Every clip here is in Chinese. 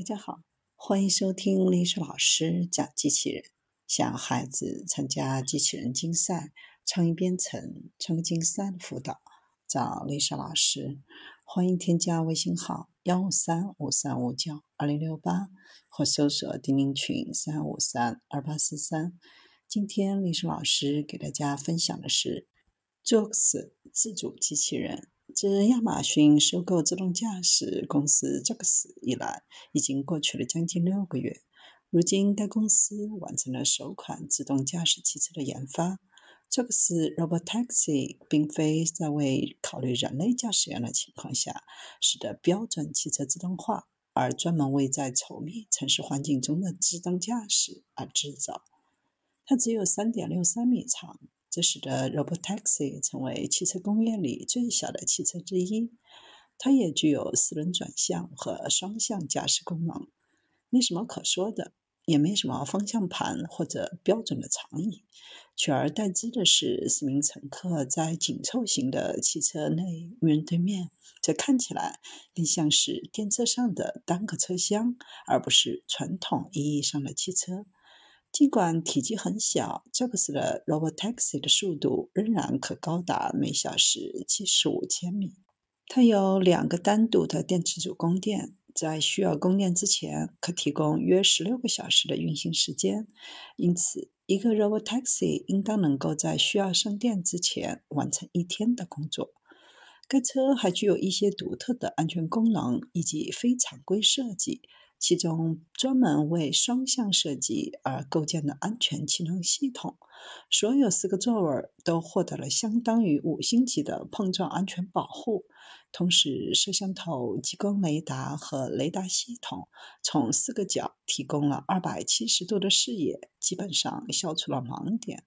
大家好，欢迎收听历史老师讲机器人。想孩子参加机器人竞赛、创意编程、创客竞赛的辅导，找历史老师。欢迎添加微信号幺五三五三五九二零六八，或搜索钉钉群三五三二八四三。今天历史老师给大家分享的是 Jocks 自主机器人。自亚马逊收购自动驾驶公司 Jocks 以来，已经过去了将近六个月。如今，该公司完成了首款自动驾驶汽车的研发。Jocks Robotaxi 并非在为考虑人类驾驶员的情况下使得标准汽车自动化，而专门为在稠密城市环境中的自动驾驶而制造。它只有3.63米长。这使得 Robotaxi 成为汽车工业里最小的汽车之一。它也具有四轮转向和双向驾驶功能，没什么可说的，也没什么方向盘或者标准的长椅。取而代之的是四名乘客在紧凑型的汽车内面对面，这看起来更像是电车上的单个车厢，而不是传统意义上的汽车。尽管体积很小，Jocks 的 Robotaxi 的速度仍然可高达每小时七十五千米。它有两个单独的电池组供电，在需要供电之前，可提供约十六个小时的运行时间。因此，一个 Robotaxi 应当能够在需要上电之前完成一天的工作。该车还具有一些独特的安全功能以及非常规设计。其中专门为双向设计而构建的安全气囊系统，所有四个座位都获得了相当于五星级的碰撞安全保护。同时，摄像头、激光雷达和雷达系统从四个角提供了二百七十度的视野，基本上消除了盲点。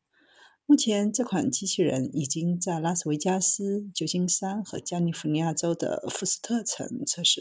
目前，这款机器人已经在拉斯维加斯、旧金山和加利福尼亚州的福斯特城测试。